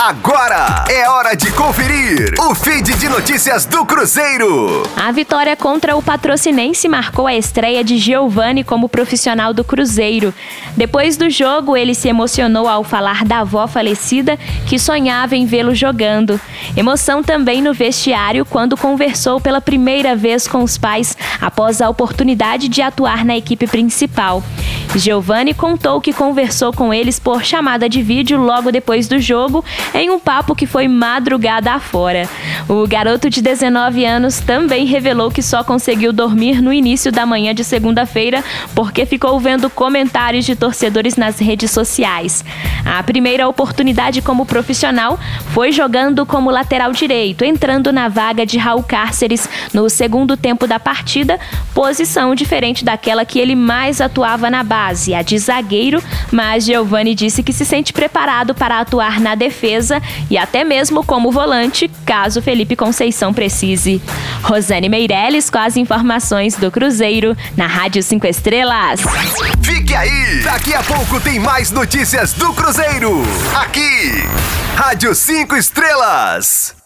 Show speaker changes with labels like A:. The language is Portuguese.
A: Agora é hora de conferir o feed de notícias do Cruzeiro.
B: A vitória contra o Patrocinense marcou a estreia de Giovani como profissional do Cruzeiro. Depois do jogo, ele se emocionou ao falar da avó falecida que sonhava em vê-lo jogando. Emoção também no vestiário quando conversou pela primeira vez com os pais após a oportunidade de atuar na equipe principal. Giovanni contou que conversou com eles por chamada de vídeo logo depois do jogo, em um papo que foi madrugada afora. O garoto de 19 anos também revelou que só conseguiu dormir no início da manhã de segunda-feira porque ficou vendo comentários de torcedores nas redes sociais. A primeira oportunidade como profissional foi jogando como lateral direito, entrando na vaga de Raul Cárceres no segundo tempo da partida, posição diferente daquela que ele mais atuava na base, a de zagueiro, mas Giovani disse que se sente preparado para atuar na defesa e até mesmo como volante, caso Felipe Conceição precise. Rosane Meirelles com as informações do Cruzeiro na Rádio 5 Estrelas.
A: Fique aí! Daqui a pouco tem mais notícias do Cruzeiro. Aqui, Rádio 5 Estrelas.